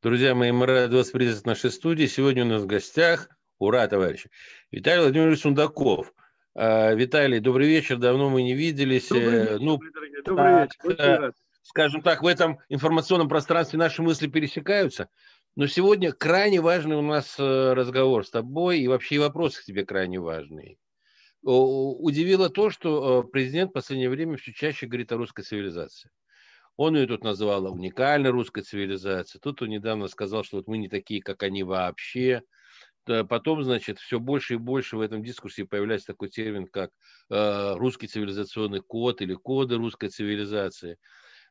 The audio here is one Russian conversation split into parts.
Друзья мои, мы рады вас приветствовать в нашей студии. Сегодня у нас в гостях, ура, товарищи, Виталий Владимирович Сундаков. А, Виталий, добрый вечер, давно мы не виделись. Добрый Э, вечер, ну, дорогие, добрый так, вечер. Э, скажем так, в этом информационном пространстве наши мысли пересекаются. Но сегодня крайне важный у нас э, разговор с тобой, и вообще и вопросы к тебе крайне важные. Удивило то, что президент в последнее время все чаще говорит о русской цивилизации. Он ее тут называл уникальной русской цивилизацией. Тут он недавно сказал, что вот мы не такие, как они вообще. Потом, значит, все больше и больше в этом дискурсе появляется такой термин, как э, русский цивилизационный код или коды русской цивилизации.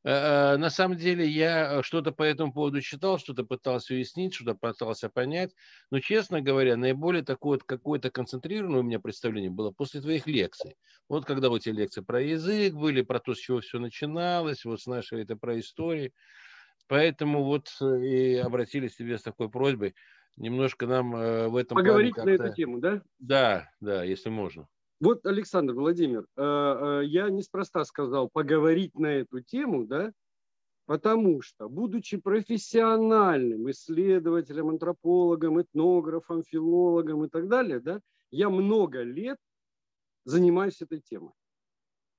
Э, э, На самом деле я что-то по этому поводу читал, что-то пытался уяснить, что-то пытался понять. Но, честно говоря, наиболее такое какое-то концентрированное у меня представление было после твоих лекций. Вот когда вот эти лекции про язык были, про то, с чего все начиналось, вот с нашей это про истории. Поэтому вот э, и обратились к тебе с такой просьбой немножко нам э, в этом плане Поговорить на эту тему, да? Да, да, если можно. Вот, Александр Владимир, э, э, я неспроста сказал поговорить на эту тему, да, потому что, будучи профессиональным исследователем, антропологом, этнографом, филологом и так далее, да, я много лет занимаюсь этой темой.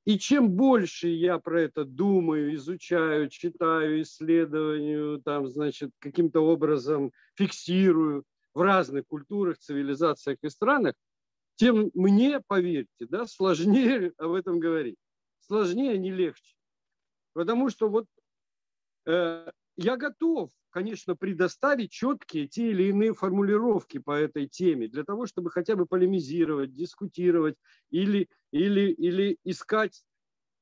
И чем больше я про это думаю, изучаю, читаю, исследую, там, значит, каким-то образом фиксирую в разных культурах, цивилизациях и странах, тем мне, поверьте, да, сложнее об этом говорить. Сложнее, а не легче. Потому что вот э, я готов, конечно, предоставить четкие те или иные формулировки по этой теме, для того, чтобы хотя бы полемизировать, дискутировать или, или, или искать,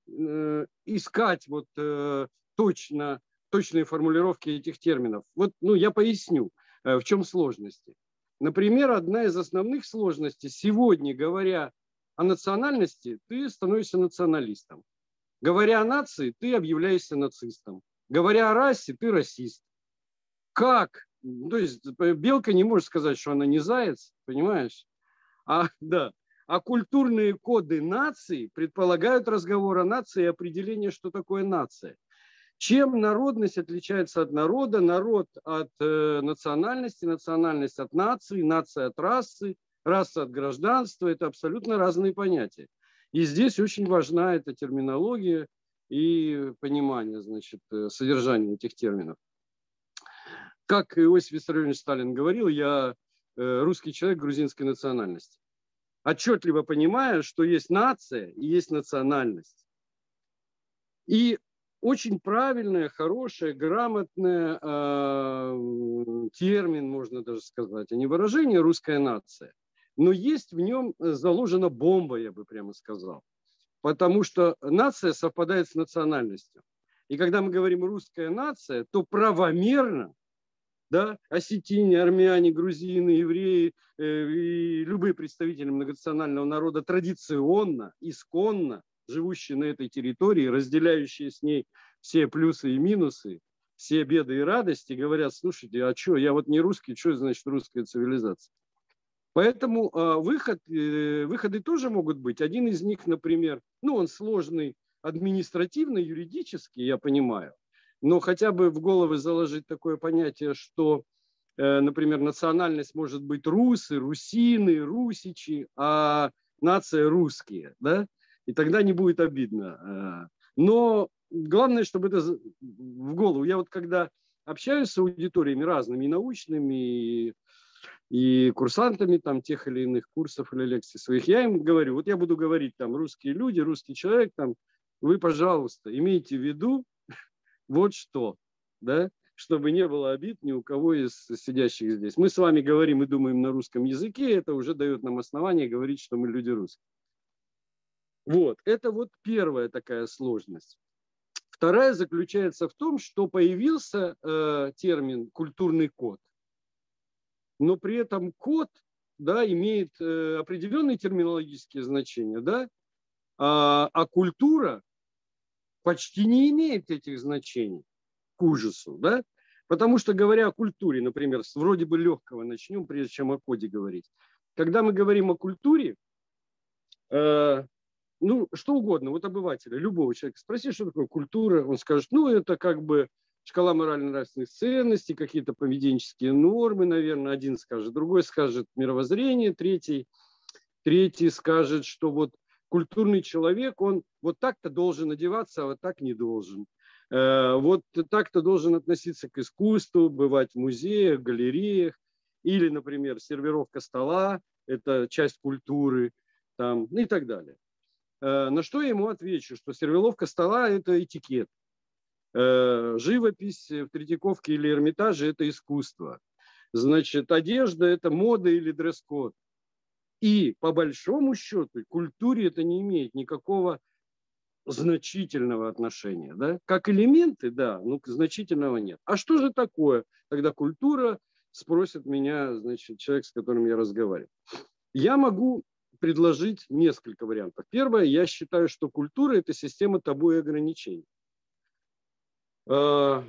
э, искать вот, э, точно, точные формулировки этих терминов. Вот ну, я поясню, э, в чем сложности. Например, одна из основных сложностей сегодня, говоря о национальности, ты становишься националистом. Говоря о нации, ты объявляешься нацистом. Говоря о расе, ты расист. Как? Ну, То есть белка не может сказать, что она не заяц, понимаешь? А, да. а культурные коды нации предполагают разговор о нации и определение, что такое нация. Чем народность отличается от народа, народ от э, национальности, национальность от нации, нация от расы, раса от гражданства – это абсолютно разные понятия. И здесь очень важна эта терминология и понимание значит, э, содержания этих терминов. Как Иосиф Виссарионович Сталин говорил, я э, русский человек грузинской национальности. Отчетливо понимая, что есть нация и есть национальность. И очень правильная, хорошая, грамотная э, термин, можно даже сказать, а не выражение русская нация. Но есть в нем заложена бомба, я бы прямо сказал. Потому что нация совпадает с национальностью. И когда мы говорим русская нация, то правомерно да, осетине, армяне, грузины, евреи э, и любые представители многонационального народа традиционно, исконно живущие на этой территории, разделяющие с ней все плюсы и минусы, все беды и радости, говорят, слушайте, а что, я вот не русский, что значит русская цивилизация? Поэтому э, выход, э, выходы тоже могут быть. Один из них, например, ну, он сложный административно, юридически, я понимаю, но хотя бы в головы заложить такое понятие, что, э, например, национальность может быть русы, русины, русичи, а нация русские, да, и тогда не будет обидно. Э, Но главное, чтобы это в голову. Я вот когда общаюсь с аудиториями разными, и научными, и, и курсантами там тех или иных курсов или лекций своих, я им говорю, вот я буду говорить там русские люди, русский человек, там, вы, пожалуйста, имейте в виду вот что, да, чтобы не было обид ни у кого из сидящих здесь. Мы с вами говорим и думаем на русском языке, это уже дает нам основание говорить, что мы люди русские. Вот, это вот первая такая сложность. Вторая заключается в том, что появился э, термин культурный код, но при этом код да, имеет э, определенные терминологические значения, да, а, а культура почти не имеет этих значений к ужасу, да, потому что говоря о культуре, например, вроде бы легкого начнем, прежде чем о коде говорить. Когда мы говорим о культуре, э, ну, что угодно, вот обывателя, любого человека, спроси, что такое культура, он скажет, ну, это как бы шкала морально-нравственных ценностей, какие-то поведенческие нормы, наверное, один скажет, другой скажет мировоззрение, третий, третий скажет, что вот культурный человек, он вот так-то должен одеваться, а вот так не должен. Э, вот так-то должен относиться к искусству, бывать в музеях, галереях, или, например, сервировка стола – это часть культуры, там, и так далее. Э, на что я ему отвечу, что сервировка стола – это этикет. Э, живопись в Третьяковке или Эрмитаже – это искусство. Значит, одежда – это мода или дресс-код. И по большому счету культуре это не имеет никакого значительного отношения. Да? Как элементы, да, но значительного нет. А что же такое? Тогда культура, спросит меня значит, человек, с которым я разговариваю. Я могу предложить несколько вариантов. Первое, я считаю, что культура – это система табу и ограничений. А,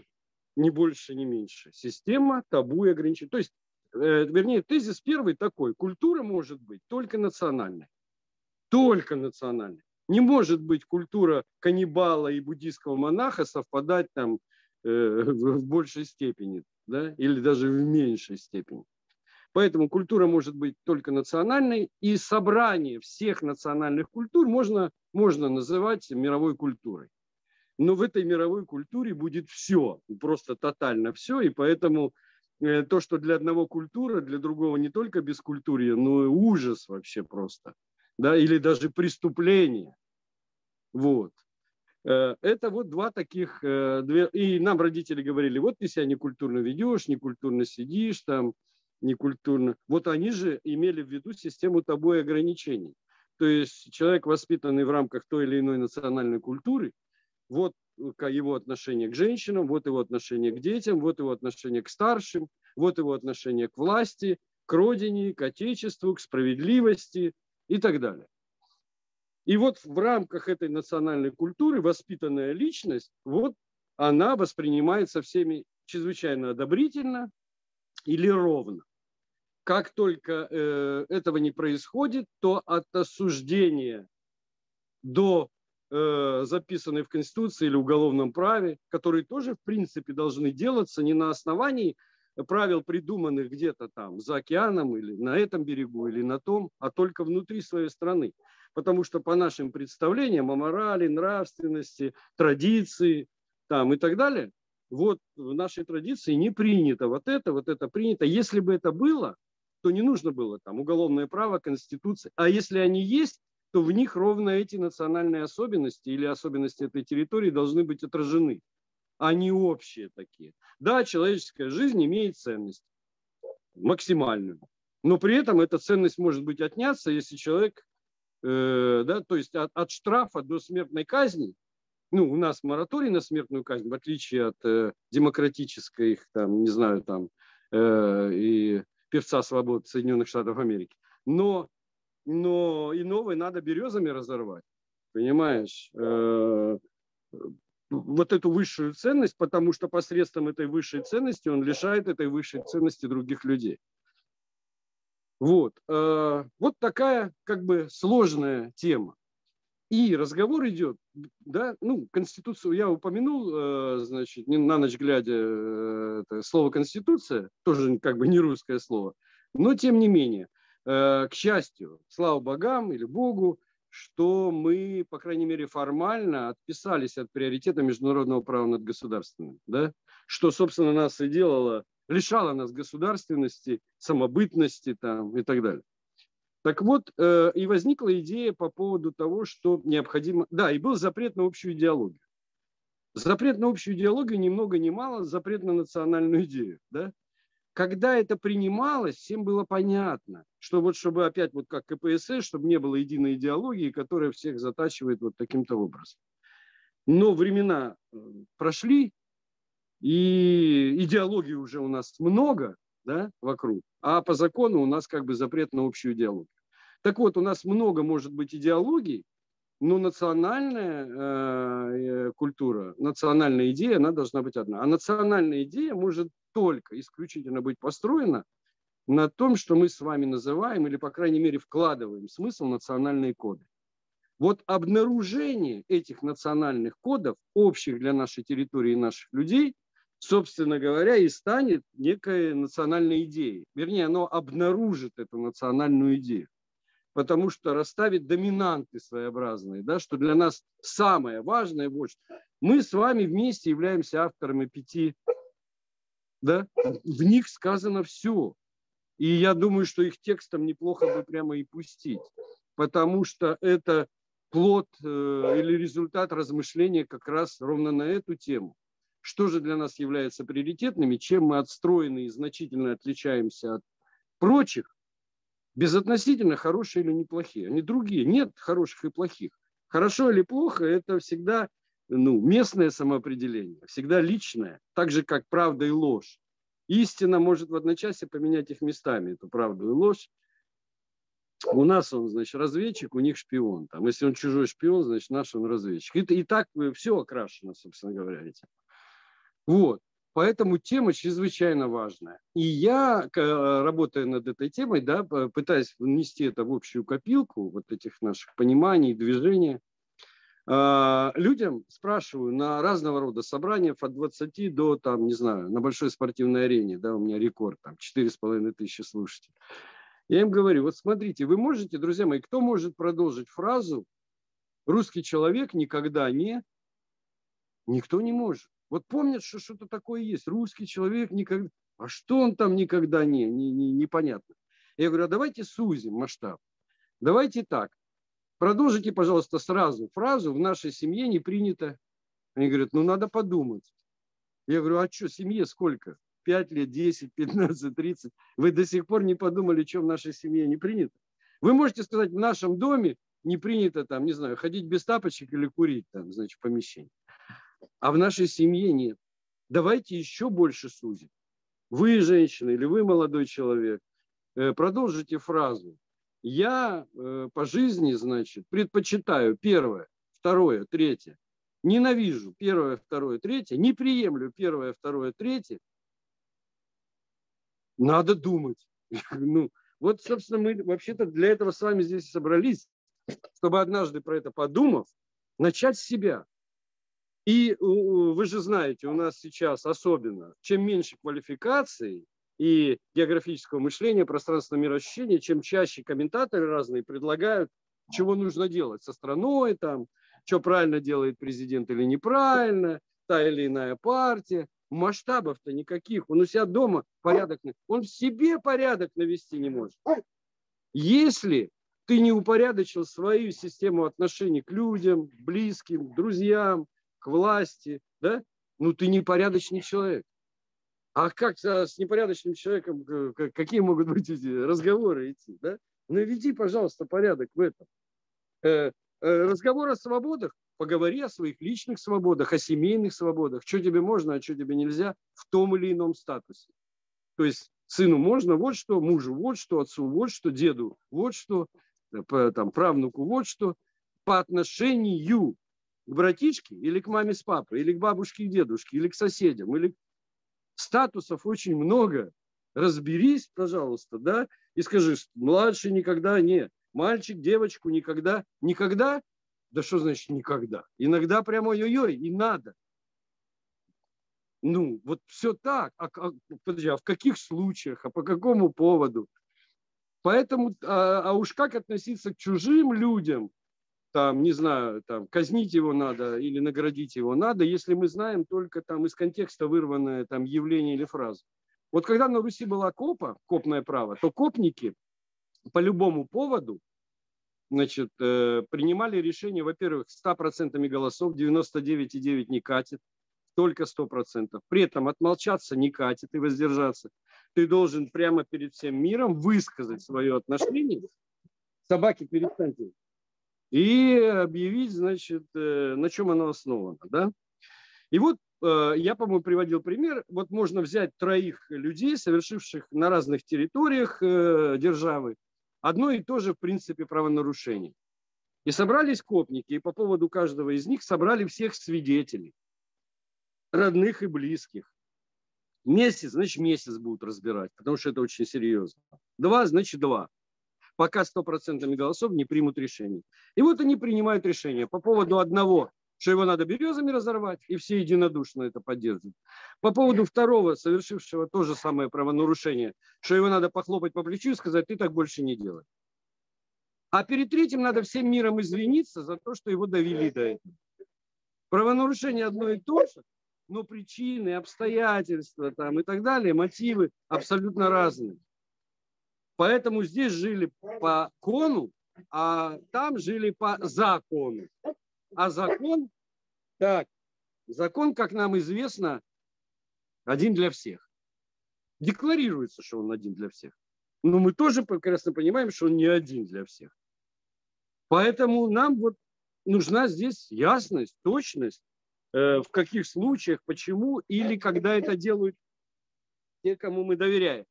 не больше, не меньше. Система табу и ограничений. То есть, э, вернее, тезис первый такой. Культура может быть только национальной. Только национальной. Не может быть культура каннибала и буддийского монаха совпадать там э, в большей степени, да, или даже в меньшей степени. Поэтому культура может быть только национальной, и собрание всех национальных культур можно, можно называть мировой культурой но в этой мировой культуре будет все, просто тотально все, и поэтому э, то, что для одного культура, для другого не только бескультурье, но и ужас вообще просто, да, или даже преступление. Вот. Э, это вот два таких, э, и нам родители говорили, вот ты себя некультурно ведешь, некультурно сидишь там, некультурно. Вот они же имели в виду систему тобой ограничений. То есть человек, воспитанный в рамках той или иной национальной культуры, вот его отношение к женщинам, вот его отношение к детям, вот его отношение к старшим, вот его отношение к власти, к родине, к отечеству, к справедливости и так далее. И вот в рамках этой национальной культуры воспитанная личность, вот она воспринимается всеми чрезвычайно одобрительно или ровно. Как только э, этого не происходит, то от осуждения до Э, записанные в Конституции или уголовном праве, которые тоже, в принципе, должны делаться не на основании правил, придуманных где-то там за океаном или на этом берегу или на том, а только внутри своей страны. Потому что по нашим представлениям о морали, нравственности, традиции там, и так далее, вот в нашей традиции не принято вот это, вот это принято. Если бы это было, то не нужно было там уголовное право, конституция. А если они есть, то в них ровно эти национальные особенности или особенности этой территории должны быть отражены, а не общие такие. Да, человеческая жизнь имеет ценность максимальную, но при этом эта ценность может быть отняться, если человек, э, да, то есть от, от штрафа до смертной казни, ну, у нас мораторий на смертную казнь, в отличие от э, демократической, их, там, не знаю, там, э, и певца свободы Соединенных Штатов Америки. Но но и новые надо березами разорвать, понимаешь? Э, вот эту высшую ценность, потому что посредством этой высшей ценности он лишает этой высшей ценности других людей. Вот. Э, вот такая как бы сложная тема. И разговор идет, да, ну, Конституцию я упомянул, э, значит, не на ночь глядя, это слово Конституция, тоже как бы не русское слово, но тем не менее, Э, к счастью, слава богам или Богу, что мы, по крайней мере, формально отписались от приоритета международного права над государственным. Да? Что, собственно, нас и делало, лишало нас государственности, самобытности там, и так далее. Так вот, э, и возникла идея по поводу того, что необходимо... Да, и был запрет на общую идеологию. Запрет на общую идеологию ни много ни мало, запрет на национальную идею. Да? когда это принималось, всем было понятно, что вот чтобы опять вот как КПСС, чтобы не было единой идеологии, которая всех затачивает вот таким-то образом. Но времена э, прошли, и идеологии уже у нас много да, вокруг, а по закону у нас как бы запрет на общую идеологию. Так вот, у нас много может быть идеологий, но национальная э, культура, национальная идея, она должна быть одна. А национальная идея может только исключительно быть построена на том, что мы с вами называем или, по крайней мере, вкладываем смысл национальные коды. Вот обнаружение этих национальных кодов, общих для нашей территории и наших людей, собственно говоря, и станет некой национальной идеей. Вернее, оно обнаружит эту национальную идею. Потому что расставит доминанты своеобразные, да, что для нас самое важное, вот мы с вами вместе являемся авторами пяти, да, в них сказано все. И я думаю, что их текстом неплохо бы прямо и пустить, потому что это плод э, или результат размышления как раз ровно на эту тему. Что же для нас является приоритетными, чем мы отстроены и значительно отличаемся от прочих, безотносительно хорошие или неплохие. Они другие. Нет хороших и плохих. Хорошо или плохо – это всегда ну, местное самоопределение, всегда личное, так же, как правда и ложь. Истина может в одночасье поменять их местами, эту правду и ложь. У нас он, значит, разведчик, у них шпион. Там, если он чужой шпион, значит, наш он разведчик. И, и так все окрашено, собственно говоря, этим. Вот. Поэтому тема чрезвычайно важная. И я, работая над этой темой, да, пытаясь внести это в общую копилку вот этих наших пониманий, движения, а, людям спрашиваю на разного рода собраниях от 20 до, там, не знаю, на большой спортивной арене, да, у меня рекорд, там, 4,5 тысячи слушателей. Я им говорю, вот смотрите, вы можете, друзья мои, кто может продолжить фразу «русский человек никогда не...» Никто не может. Вот помнят, что что-то такое есть. Русский человек никогда... А что он там никогда не, не, не непонятно. Я говорю, а давайте сузим масштаб. Давайте так. Продолжите, пожалуйста, сразу фразу «в нашей семье не принято». Они говорят, ну надо подумать. Я говорю, а что, семье сколько? 5 лет, 10, 15, 30. Вы до сих пор не подумали, что в нашей семье не принято? Вы можете сказать, в нашем доме не принято, там, не знаю, ходить без тапочек или курить, там, значит, в помещении. А в нашей семье нет. Давайте еще больше сузим. Вы, женщина, или вы, молодой человек, э, продолжите фразу. Я э, по жизни, значит, предпочитаю первое, второе, третье. Ненавижу первое, второе, третье. Не приемлю первое, второе, третье. Надо думать. Ну, вот, собственно, мы вообще-то для этого с вами здесь собрались, чтобы однажды про это подумав, начать с себя. И вы же знаете, у нас сейчас особенно, чем меньше квалификации, и географического мышления, пространственного мироощущения, чем чаще комментаторы разные предлагают, чего нужно делать со страной, там, что правильно делает президент или неправильно, та или иная партия. Масштабов-то никаких. Он у себя дома порядок, он в себе порядок навести не может. Если ты не упорядочил свою систему отношений к людям, близким, друзьям, к власти, да, ну ты непорядочный человек. А как с непорядочным человеком, какие могут быть эти разговоры идти? Да? Наведи, пожалуйста, порядок в этом. Э, э, разговор о свободах, поговори о своих личных свободах, о семейных свободах, что тебе можно, а что тебе нельзя в том или ином статусе. То есть сыну можно вот что, мужу вот что, отцу вот что, деду вот что, э, там, правнуку вот что, по отношению к братишке или к маме с папой, или к бабушке и дедушке, или к соседям, или статусов очень много. Разберись, пожалуйста, да, и скажи, младший никогда не, мальчик, девочку никогда, никогда, да что значит никогда? Иногда прямо ой-ой, и надо. Ну, вот все так. А, а, подожди, а в каких случаях, а по какому поводу? Поэтому, а, а уж как относиться к чужим людям, там, не знаю, там, казнить его надо или наградить его надо, если мы знаем только там из контекста вырванное там явление или фразу. Вот когда на Руси была копа, копное право, то копники по любому поводу значит, э, принимали решение, во-первых, 100% голосов, 99,9 не катит, только 100%. При этом отмолчаться не катит и воздержаться. Ты должен прямо перед всем миром высказать свое отношение. Собаки, перестаньте и объявить, значит, э, на чем оно основано. Да? И вот э, я, по-моему, приводил пример. Вот можно взять троих людей, совершивших на разных территориях э, державы одно и то же, в принципе, правонарушение. И собрались копники, и по поводу каждого из них собрали всех свидетелей, родных и близких. Месяц, значит, месяц будут разбирать, потому что это очень серьезно. Два, значит, два пока стопроцентными голосов не примут решение. И вот они принимают решение по поводу одного что его надо березами разорвать, и все единодушно это поддерживают. По поводу второго, совершившего то же самое правонарушение, что его надо похлопать по плечу и сказать, ты так больше не делай. А перед третьим надо всем миром извиниться за то, что его довели до этого. Правонарушение одно и то же, но причины, обстоятельства там, и так далее, мотивы абсолютно разные. Поэтому здесь жили по кону, а там жили по закону. А закон, так, закон, как нам известно, один для всех. Декларируется, что он один для всех. Но мы тоже прекрасно понимаем, что он не один для всех. Поэтому нам вот нужна здесь ясность, точность, э, в каких случаях, почему, или когда это делают те, кому мы доверяем.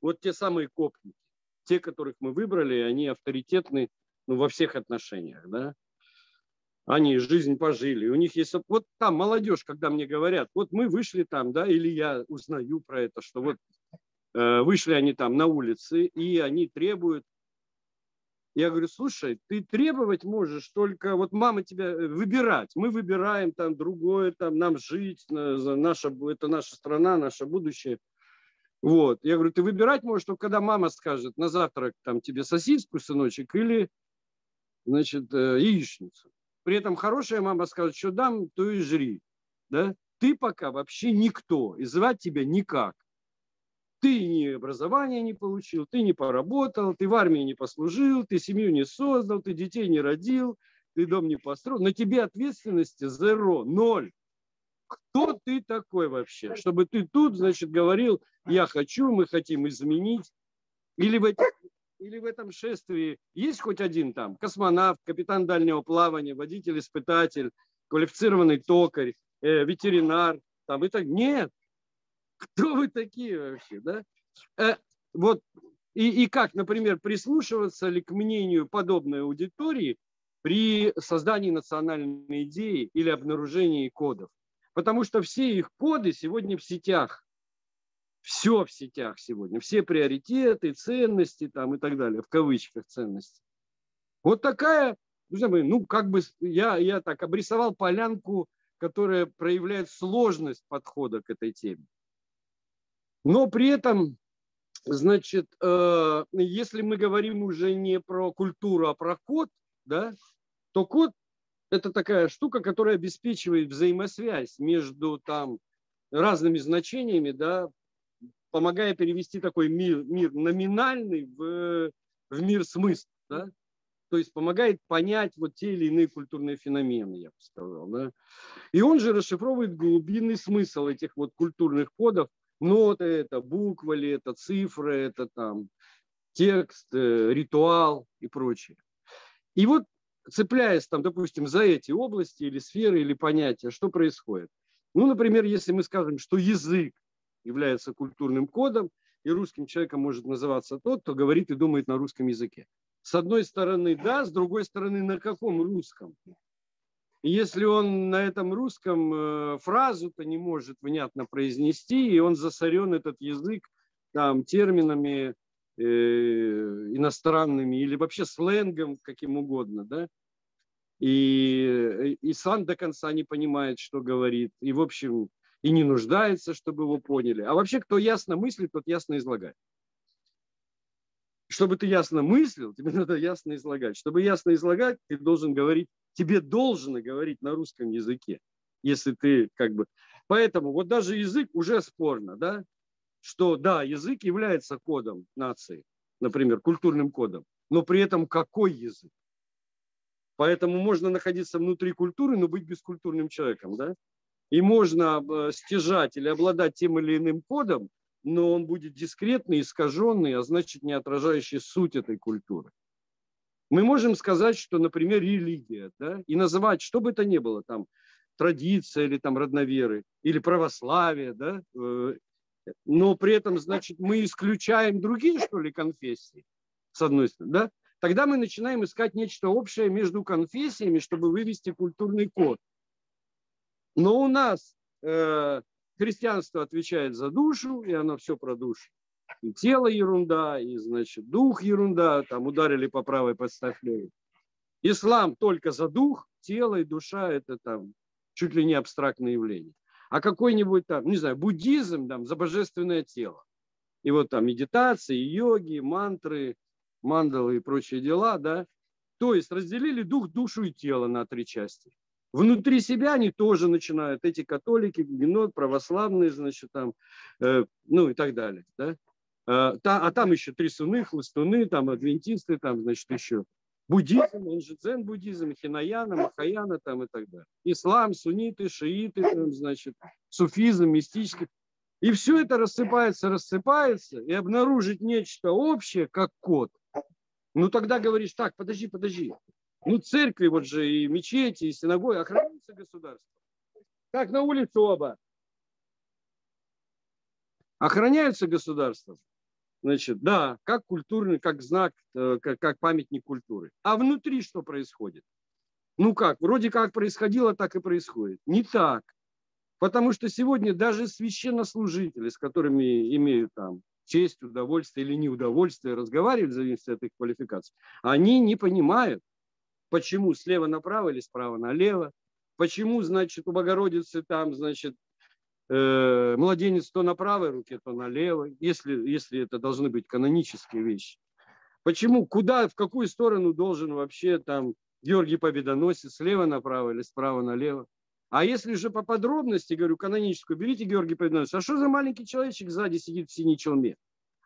Вот те самые копники, те, которых мы выбрали, они авторитетны ну, во всех отношениях. Да? Они жизнь пожили. У них есть... Вот там молодежь, когда мне говорят, вот мы вышли там, да, или я узнаю про это, что вот э, вышли они там на улице, и они требуют я говорю, слушай, ты требовать можешь только, вот мама тебя э, выбирать. Мы выбираем там другое, там нам жить, наша, это наша страна, наше будущее. Вот. Я говорю, ты выбирать можешь только когда мама скажет на завтрак там тебе сосиску, сыночек, или, значит, э, яичницу. При этом хорошая мама скажет, что дам, то и жри. Да? Ты пока вообще никто, и звать тебя никак. Ты ни образования не получил, ты не поработал, ты в армии не послужил, ты семью не создал, ты детей не родил, ты дом не построил. На тебе ответственности зеро, ноль. Кто ты такой вообще? Чтобы ты тут, значит, говорил, я хочу, мы хотим изменить. Или в, этих, или в этом шествии есть хоть один там космонавт, капитан дальнего плавания, водитель-испытатель, квалифицированный токарь, э, ветеринар, там и так. Нет, кто вы такие вообще, да? Э, вот и, и как, например, прислушиваться ли к мнению подобной аудитории при создании национальной идеи или обнаружении кодов? Потому что все их коды сегодня в сетях. Все в сетях сегодня. Все приоритеты, ценности там и так далее, в кавычках ценности. Вот такая, ну, как бы я, я так обрисовал полянку, которая проявляет сложность подхода к этой теме. Но при этом, значит, э, если мы говорим уже не про культуру, а про код, да, то код – это такая штука, которая обеспечивает взаимосвязь между там разными значениями, да, помогая перевести такой мир, мир номинальный в, в мир смысла. Да? То есть помогает понять вот те или иные культурные феномены, я бы сказал. Да? И он же расшифровывает глубинный смысл этих вот культурных кодов, ноты это, буквы ли это, цифры это там, текст, э, ритуал и прочее. И вот цепляясь там, допустим, за эти области или сферы или понятия, что происходит? Ну, например, если мы скажем, что язык является культурным кодом, и русским человеком может называться тот, кто говорит и думает на русском языке. С одной стороны, да, с другой стороны, на каком русском? если он на этом русском э, фразу-то не может внятно произнести, и он засорен этот язык там, терминами э, иностранными или вообще сленгом каким угодно, да, и, и сам до конца не понимает, что говорит, и, в общем, и не нуждается, чтобы его поняли. А вообще, кто ясно мыслит, тот ясно излагает. Чтобы ты ясно мыслил, тебе надо ясно излагать. Чтобы ясно излагать, ты должен говорить тебе должно говорить на русском языке, если ты как бы... Поэтому вот даже язык уже спорно, да, что да, язык является кодом нации, например, культурным кодом, но при этом какой язык? Поэтому можно находиться внутри культуры, но быть бескультурным человеком, да? И можно э, стяжать или обладать тем или иным кодом, но он будет дискретный, искаженный, а значит не отражающий суть этой культуры. Мы можем сказать, что, например, религия, да, и называть, что бы это ни было, там, традиция или там родноверы, или православие, да, э, но при этом, значит, мы исключаем другие, что ли, конфессии, с одной стороны, да, тогда мы начинаем искать нечто общее между конфессиями, чтобы вывести культурный код. Но у нас э, христианство отвечает за душу, и оно все про душу и тело ерунда, и, значит, дух ерунда, там ударили по правой подставь Ислам только за дух, тело и душа – это там чуть ли не абстрактное явление. А какой-нибудь там, не знаю, буддизм там за божественное тело. И вот там медитации, йоги, мантры, мандалы и прочие дела, да. То есть разделили дух, душу и тело на три части. Внутри себя они тоже начинают, эти католики, генот, православные, значит, там, э, ну и так далее, да. А, та, а там еще трясуны, хлыстуны, там адвентисты, там, значит, еще буддизм, он же дзен-буддизм, хинаяна, махаяна там и так далее. Ислам, сунниты, шииты, там, значит, суфизм, мистический. И все это рассыпается, рассыпается, и обнаружить нечто общее, как код. Ну тогда говоришь, так, подожди, подожди. Ну церкви, вот же и мечети, и синагоги охраняются государством. Как на улице оба. Охраняются государством. Значит, да, как культурный, как знак, э, как, как памятник культуры. А внутри что происходит? Ну как, вроде как происходило, так и происходит. Не так. Потому что сегодня даже священнослужители, с которыми имеют там честь, удовольствие или неудовольствие разговаривать, в зависимости от их квалификации, они не понимают, почему слева направо или справа налево, почему, значит, у Богородицы там, значит, э, младенец то на правой руке, то на левой, если, если это должны быть канонические вещи. Почему, куда, в какую сторону должен вообще там Георгий Победоносец, слева направо или справа налево. А если же по подробности, говорю, каноническую, берите Георгий Победоносец. А что за маленький человечек сзади сидит в синей челме?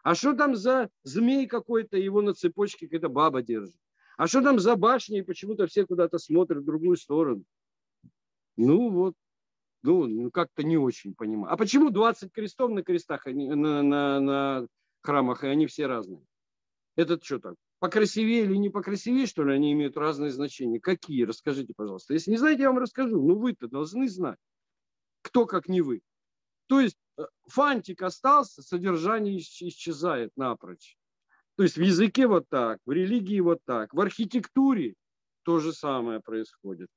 А что там за змей какой-то, его на цепочке какая-то баба держит? А что там за башня, и почему-то все куда-то смотрят в другую сторону? Ну вот, ну, ну как-то не очень понимаю. А почему 20 крестов на крестах, они, на, на, на храмах, и они все разные? Этот что так? Покрасивее или не покрасивее, что ли, они имеют разные значения. Какие? Расскажите, пожалуйста. Если не знаете, я вам расскажу. Ну, вы-то должны знать. Кто, как не вы. То есть э, фантик остался, содержание исчезает напрочь. То есть в языке вот так, в религии вот так, в архитектуре то же самое происходит.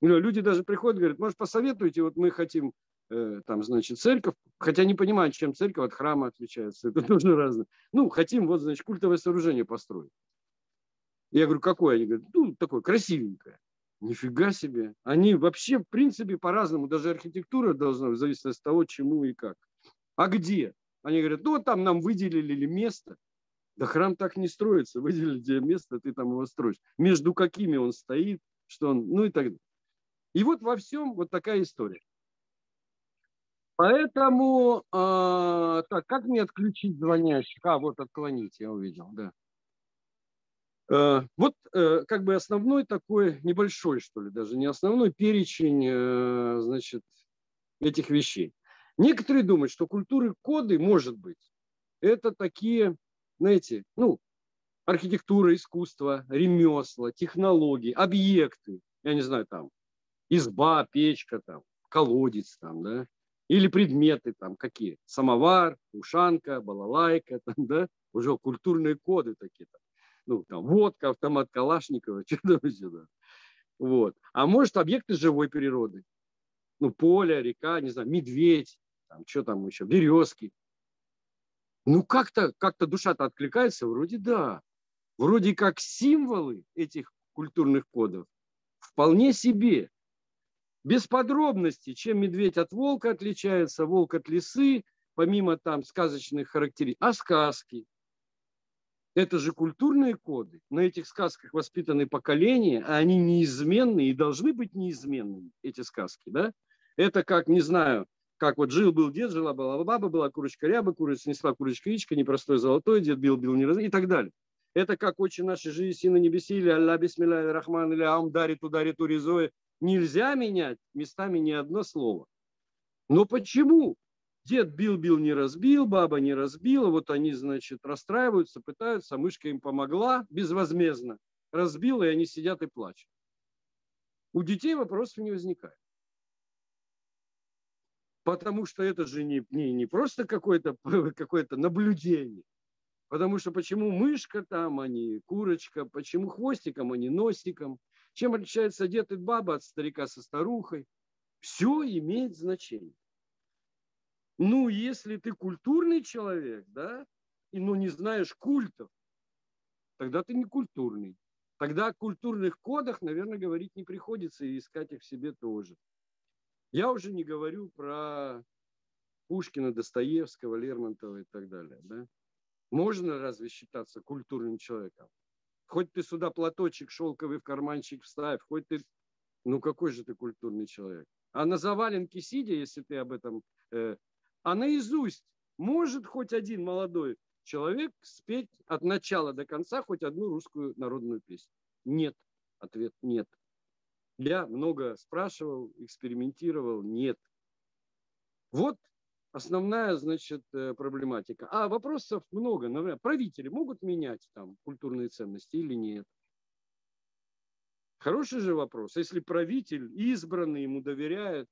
Ну, люди даже приходят, говорят, может, посоветуйте, вот мы хотим Э, там, значит, церковь, хотя не понимают, чем церковь от храма отличается, это тоже разное. Ну, хотим, вот, значит, культовое сооружение построить. Я говорю, какое? Они говорят, ну, такое красивенькое. Нифига себе. Они вообще, в принципе, по-разному. Даже архитектура должна зависеть от того, чему и как. А где? Они говорят, ну, вот там нам выделили место. Да храм так не строится. Выделили тебе место, ты там его строишь. Между какими он стоит, что он, ну и так далее. И вот во всем вот такая история. Поэтому, э, так, как мне отключить звонящих? А, вот отклонить, я увидел, да. Э, вот э, как бы основной такой, небольшой, что ли, даже не основной перечень, э, значит, этих вещей. Некоторые думают, что культуры коды, может быть, это такие, знаете, ну, архитектура, искусство, ремесла, технологии, объекты, я не знаю, там, изба, печка, там, колодец, там, да, или предметы там какие? Самовар, ушанка, балалайка, там, да? Уже культурные коды такие. Там. Ну, там, водка, автомат Калашникова, сюда. Вот. А может, объекты живой природы. Ну, поле, река, не знаю, медведь, там, что там еще, березки. Ну, как-то как душа-то откликается? Вроде да. Вроде как символы этих культурных кодов вполне себе без подробностей, чем медведь от волка отличается, волк от лисы, помимо там сказочных характеристик, а сказки. Это же культурные коды. На этих сказках воспитаны поколения, а они неизменные и должны быть неизменными, эти сказки. Да? Это как, не знаю, как вот жил-был дед, жила-была баба, была курочка ряба, курица несла курочка яичко, непростой золотой, дед бил, бил, не раз, и так далее. Это как очень наши жизни сына небеси, или Алла бисмилля рахман, или Аум дарит, ударит, уризой, нельзя менять местами ни одно слово. Но почему? Дед бил-бил, не разбил, баба не разбила, вот они, значит, расстраиваются, пытаются, а мышка им помогла безвозмездно, разбила, и они сидят и плачут. У детей вопросов не возникает. Потому что это же не, не, не просто какое-то какое наблюдение. Потому что почему мышка там, а не курочка, почему хвостиком, а не носиком – чем отличается дед и баба от старика со старухой? Все имеет значение. Ну, если ты культурный человек, да, и ну не знаешь культов, тогда ты не культурный. Тогда о культурных кодах, наверное, говорить не приходится и искать их в себе тоже. Я уже не говорю про Пушкина, Достоевского, Лермонтова и так далее. Да? Можно разве считаться культурным человеком? Хоть ты сюда платочек шелковый в карманчик вставь, хоть ты... Ну какой же ты культурный человек? А на заваленке сидя, если ты об этом... Э, а наизусть может хоть один молодой человек спеть от начала до конца хоть одну русскую народную песню? Нет. Ответ нет. Я много спрашивал, экспериментировал, нет. Вот основная, значит, э, проблематика. А вопросов много. Например, правители могут менять там культурные ценности или нет? Хороший же вопрос. Если правитель избранный, ему доверяют,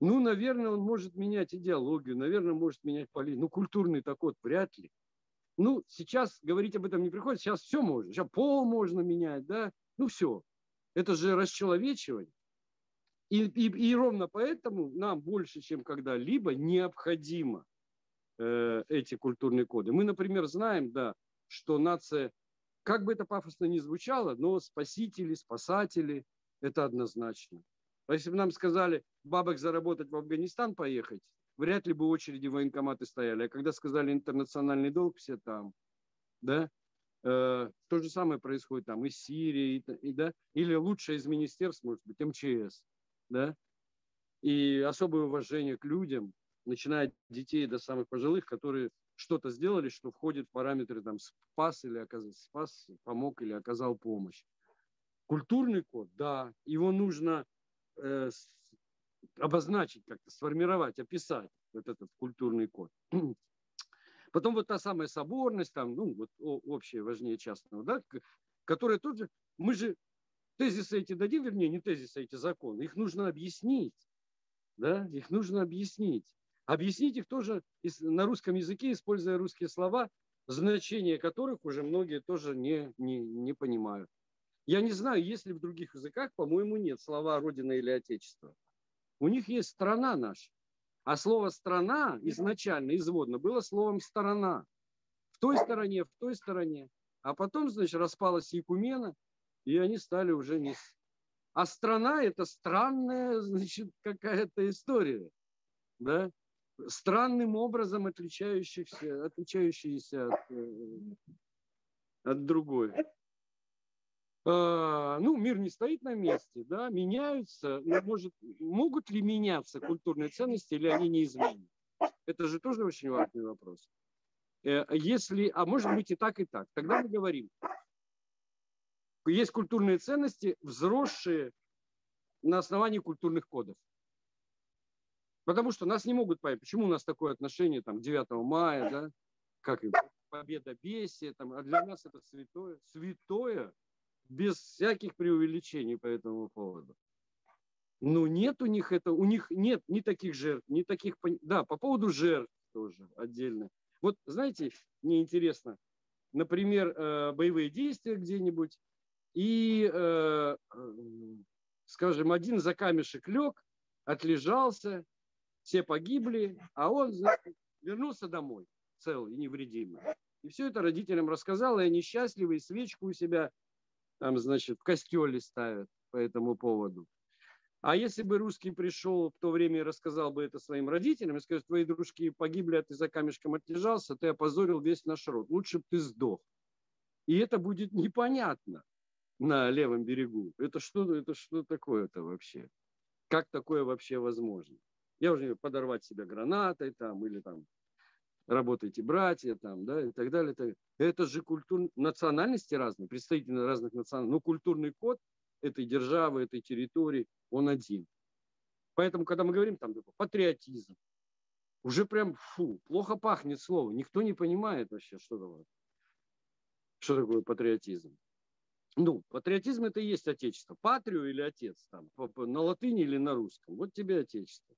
ну, наверное, он может менять идеологию, наверное, может менять политику. Ну, культурный так вот вряд ли. Ну, сейчас говорить об этом не приходится, сейчас все можно. Сейчас пол можно менять, да? Ну, все. Это же расчеловечивание. И, и, и ровно поэтому нам больше, чем когда-либо, необходимо э, эти культурные коды. Мы, например, знаем, да, что нация, как бы это пафосно ни звучало, но спасители, спасатели, это однозначно. Если бы нам сказали бабок заработать в Афганистан поехать, вряд ли бы очереди военкоматы стояли. А когда сказали интернациональный долг, все там. Да? Э, то же самое происходит там и с Сирией, и, и, да? или лучшее из министерств, может быть, МЧС да, и особое уважение к людям, начиная от детей до самых пожилых, которые что-то сделали, что входит в параметры там спас или оказал, спас, помог или оказал помощь. Культурный код, да, его нужно э, обозначить как-то, сформировать, описать вот этот культурный код. Потом вот та самая соборность, там, ну, вот общее важнее частного, да, которая тоже, мы же тезисы эти дадим, вернее, не тезисы, а эти законы, их нужно объяснить. Да? Их нужно объяснить. Объяснить их тоже на русском языке, используя русские слова, значение которых уже многие тоже не, не, не понимают. Я не знаю, есть ли в других языках, по-моему, нет слова «родина» или «отечество». У них есть «страна» наша. А слово «страна» изначально, изводно, было словом «сторона». В той стороне, в той стороне. А потом, значит, распалась Якумена, и они стали уже не... А страна – это странная, значит, какая-то история, да? странным образом отличающихся, отличающиеся от, э, от другой. А, ну, мир не стоит на месте, да, меняются, но может, могут ли меняться культурные ценности или они неизменны? Это же тоже очень важный вопрос. Э, если, а может быть и так, и так. Тогда мы говорим, есть культурные ценности, взросшие на основании культурных кодов. Потому что нас не могут понять, почему у нас такое отношение там, 9 мая, да, как победа бесия, там, а для нас это святое, святое, без всяких преувеличений по этому поводу. Но нет у них это, у них нет ни таких жертв, ни таких, да, по поводу жертв тоже отдельно. Вот знаете, мне интересно, например, э, боевые действия где-нибудь, и, э, скажем, один за камешек лег, отлежался, все погибли, а он вернулся домой целый и невредимый. И все это родителям рассказал, и они счастливы, и свечку у себя там, значит, в костеле ставят по этому поводу. А если бы русский пришел в то время и рассказал бы это своим родителям, и сказал, твои дружки погибли, а ты за камешком отлежался, ты опозорил весь наш род, лучше бы ты сдох. И это будет непонятно на левом берегу. Это что, это что такое-то вообще? Как такое вообще возможно? Я уже подорвать себя гранатой там или там работайте, братья, там, да, и так далее. Так. Это же культур... национальности разные, представители разных национальностей. Но культурный код этой державы, этой территории, он один. Поэтому, когда мы говорим там патриотизм, уже прям фу, плохо пахнет слово. Никто не понимает вообще, что такое, что такое патриотизм ну, патриотизм это и есть отечество. Патрию или отец там, на латыни или на русском. Вот тебе отечество.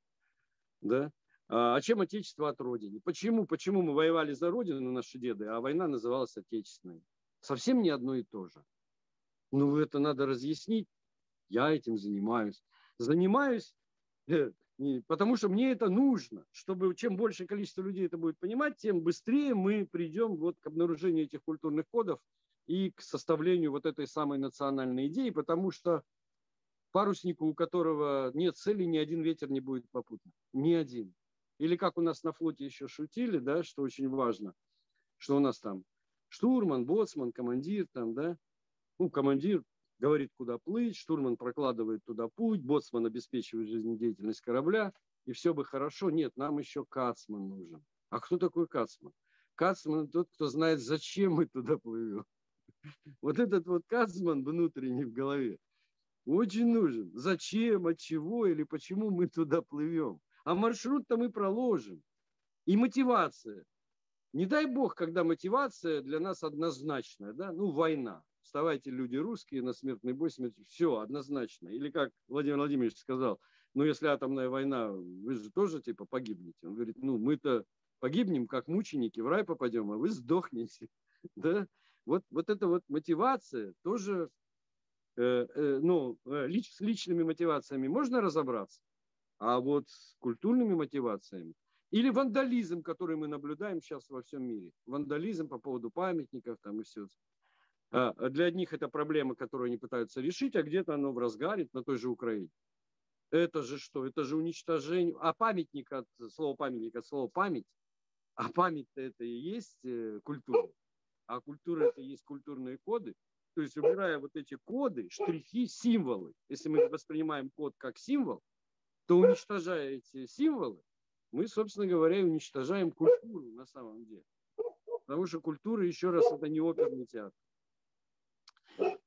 Да? А, а чем отечество от родины? Почему? Почему мы воевали за родину, наши деды, а война называлась отечественной? Совсем не одно и то же. Ну, это надо разъяснить. Я этим занимаюсь. Занимаюсь, э, потому что мне это нужно. Чтобы чем больше количество людей это будет понимать, тем быстрее мы придем вот к обнаружению этих культурных кодов, и к составлению вот этой самой национальной идеи, потому что паруснику, у которого нет цели, ни один ветер не будет попутно. Ни один. Или как у нас на флоте еще шутили, да, что очень важно, что у нас там штурман, боцман, командир там, да, ну, командир говорит, куда плыть, штурман прокладывает туда путь, боцман обеспечивает жизнедеятельность корабля, и все бы хорошо. Нет, нам еще кацман нужен. А кто такой кацман? Кацман тот, кто знает, зачем мы туда плывем. Вот этот вот кацман внутренний в голове очень нужен. Зачем, от чего или почему мы туда плывем. А маршрут-то мы проложим. И мотивация. Не дай бог, когда мотивация для нас однозначная, да, ну, война. Вставайте, люди русские, на смертный бой, смерть. Все, однозначно. Или как Владимир Владимирович сказал, ну, если атомная война, вы же тоже, типа, погибнете. Он говорит, ну, мы-то погибнем, как мученики, в рай попадем, а вы сдохнете. Да? Вот, вот эта вот мотивация тоже, э, э, ну, э, лич, с личными мотивациями можно разобраться, а вот с культурными мотивациями или вандализм, который мы наблюдаем сейчас во всем мире. Вандализм по поводу памятников там и все. А, а для одних это проблема, которую они пытаются решить, а где-то оно в разгаре на той же Украине. Это же что? Это же уничтожение. А памятник от слова памятник от слова память. А память-то это и есть э, культура. А культура это и есть культурные коды. То есть убирая вот эти коды, штрихи, символы. Если мы воспринимаем код как символ, то уничтожая эти символы, мы, собственно говоря, уничтожаем культуру на самом деле. Потому что культура, еще раз, это не оперный театр.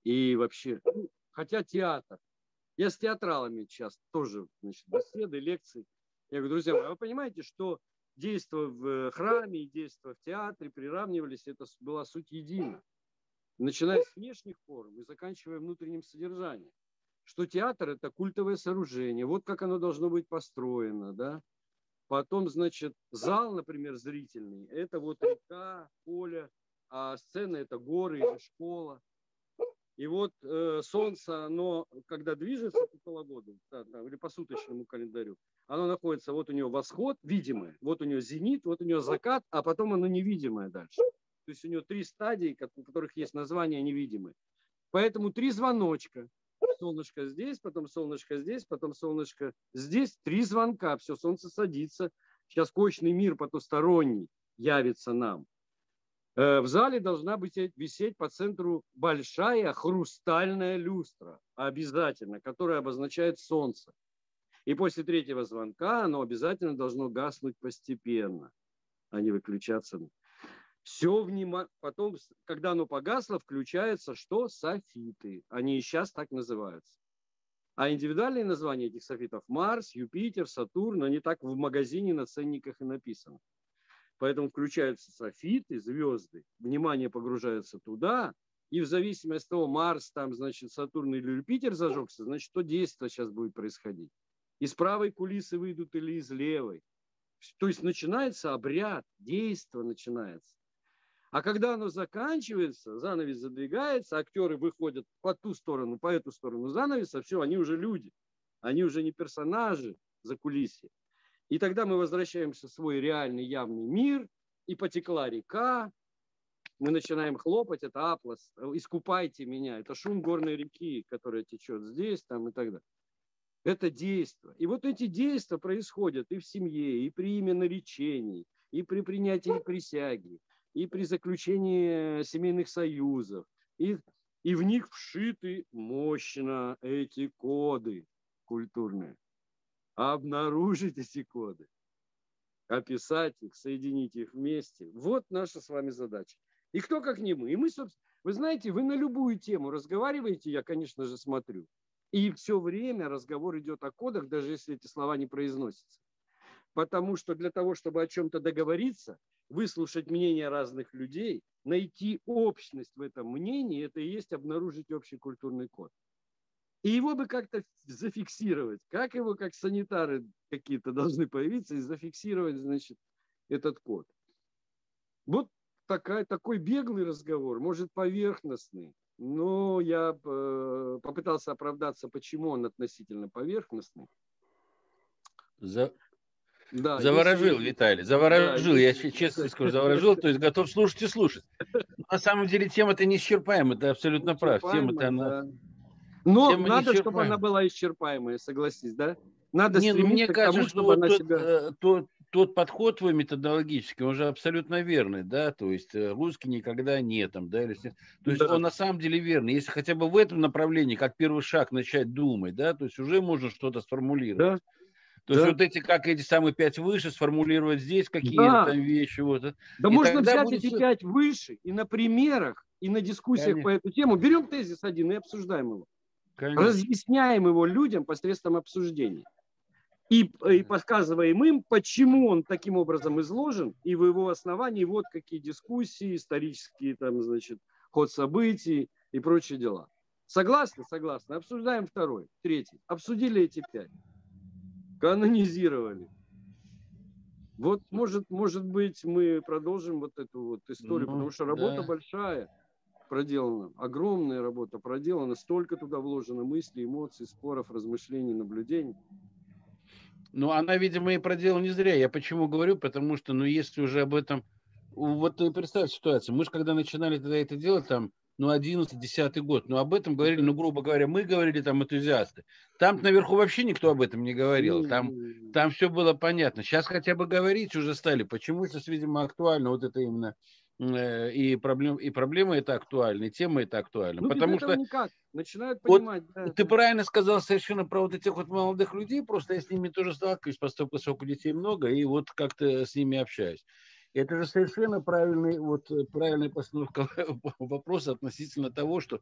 И вообще, ну, хотя театр. Я с театралами сейчас тоже, значит, беседы, лекции. Я говорю, друзья, а вы понимаете, что действия в храме и действия в театре приравнивались, это была суть едина. Начиная с внешних форм и заканчивая внутренним содержанием. Что театр – это культовое сооружение, вот как оно должно быть построено, да. Потом, значит, зал, например, зрительный, это вот река, поле, а сцена – это горы или школа. И вот э, солнце, оно, когда движется по полугоду, да, да, или по суточному календарю, оно находится, вот у него восход видимый, вот у него зенит, вот у него закат, а потом оно невидимое дальше. То есть у него три стадии, у которых есть название невидимые. Поэтому три звоночка. Солнышко здесь, потом солнышко здесь, потом солнышко здесь. Три звонка, все, солнце садится. Сейчас кочный мир потусторонний явится нам. Э, в зале должна быть висеть по центру большая хрустальная люстра, обязательно, которая обозначает солнце. И после третьего звонка оно обязательно должно гаснуть постепенно, а не выключаться. Все внимание. Потом, когда оно погасло, включается что? Софиты. Они и сейчас так называются. А индивидуальные названия этих софитов Марс, Юпитер, Сатурн, они так в магазине на ценниках и написаны. Поэтому включаются софиты, звезды, внимание погружается туда, и в зависимости от того, Марс, там, значит, Сатурн или Юпитер зажегся, значит, что действие сейчас будет происходить. Из правой кулисы выйдут или из левой. То есть начинается обряд, действие начинается. А когда оно заканчивается, занавес задвигается, актеры выходят по ту сторону, по эту сторону занавеса, все, они уже люди. Они уже не персонажи за кулисье. И тогда мы возвращаемся в свой реальный явный мир, и потекла река, мы начинаем хлопать, это Аплас, искупайте меня, это шум горной реки, которая течет здесь, там и так далее. Это действие. И вот эти действия происходят и в семье, и при именно речении, и при принятии присяги, и при заключении семейных союзов, и, и в них вшиты мощно эти коды культурные обнаружить эти коды, описать их, соединить их вместе. Вот наша с вами задача. И кто как не мы. И мы, собственно, вы знаете, вы на любую тему разговариваете, я, конечно же, смотрю. И все время разговор идет о кодах, даже если эти слова не произносятся. Потому что для того, чтобы о чем-то договориться, выслушать мнение разных людей, найти общность в этом мнении, это и есть обнаружить общий культурный код. И его бы как-то зафиксировать. Как его, как санитары какие-то должны появиться и зафиксировать, значит, этот код. Вот такая, такой беглый разговор, может, поверхностный. Но я э, попытался оправдаться, почему он относительно поверхностный. За... Да, заворожил, если... Виталий, заворожил. Да, я если... честно скажу, заворожил, то есть готов слушать и слушать. На самом деле тема-то неисчерпаема, ты абсолютно прав. Тема-то она... Но Тема надо, чтобы она была исчерпаемая, согласись, да? Надо Не, ну, мне к кажется, тому, чтобы она тот, себя... Э, тот, тот подход твой методологический, он же абсолютно верный, да, то есть э, русский никогда не там, да, или... то есть да. он на самом деле верный. Если хотя бы в этом направлении, как первый шаг начать думать, да, то есть уже можно что-то сформулировать. Да. То да. есть вот эти, как эти самые пять выше, сформулировать здесь какие-то да. там вещи. Вот. Да и можно взять будет... эти пять выше и на примерах, и на дискуссиях Конечно. по эту тему. Берем тезис один и обсуждаем его. Конечно. Разъясняем его людям посредством обсуждения и, и показываем им, почему он таким образом изложен, и в его основании вот какие дискуссии, исторические там, значит, ход событий и прочие дела. Согласны? Согласны. Обсуждаем второй, третий. Обсудили эти пять. Канонизировали. Вот может, может быть мы продолжим вот эту вот историю, ну, потому что работа да. большая проделана, огромная работа проделана, столько туда вложено мыслей, эмоций, споров, размышлений, наблюдений. Ну, она, видимо, и проделала не зря. Я почему говорю? Потому что, ну, если уже об этом... Вот ты представь ситуацию. Мы же когда начинали тогда это делать, там, ну, 11-10 год, ну, об этом говорили, ну, грубо говоря, мы говорили, там, энтузиасты. Там наверху вообще никто об этом не говорил. Там, там все было понятно. Сейчас хотя бы говорить уже стали. Почему сейчас, видимо, актуально вот это именно Э, и, проблем, и проблема это актуальна, и тема это актуальна. Ну, потому что никак. начинают понимать. Вот да, ты это... правильно сказал совершенно про вот этих вот молодых людей, просто я с ними тоже сталкиваюсь, поскольку детей много, и вот как-то с ними общаюсь. Это же совершенно правильный, вот, правильная постановка вопроса относительно того, что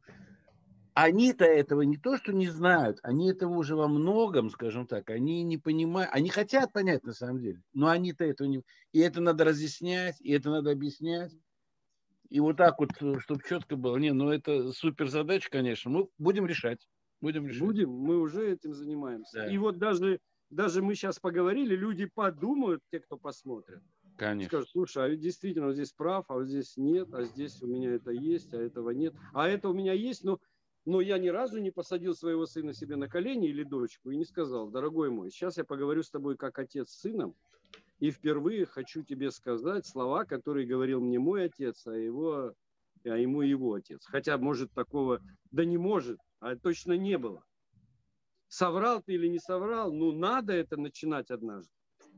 они-то этого не то, что не знают, они этого уже во многом, скажем так, они не понимают, они хотят понять на самом деле, но они-то этого не... И это надо разъяснять, и это надо объяснять. И вот так вот, э, чтобы четко было. Не, ну это супер задача, конечно. Мы будем решать. Будем решать. Будем, мы уже этим занимаемся. Да. И вот даже, даже мы сейчас поговорили, люди подумают, те, кто посмотрят. Конечно. Скажут, слушай, а ведь действительно вот здесь прав, а здесь нет, а здесь у меня это есть, а этого нет. А это у меня есть, но, но я ни разу не посадил своего сына себе на колени или дочку и не сказал, дорогой мой, сейчас я поговорю с тобой как отец с сыном, и впервые хочу тебе сказать слова, которые говорил мне мой отец, а, его, а ему его отец. Хотя, может, такого, да не может, а точно не было. Соврал ты или не соврал, ну, надо это начинать однажды.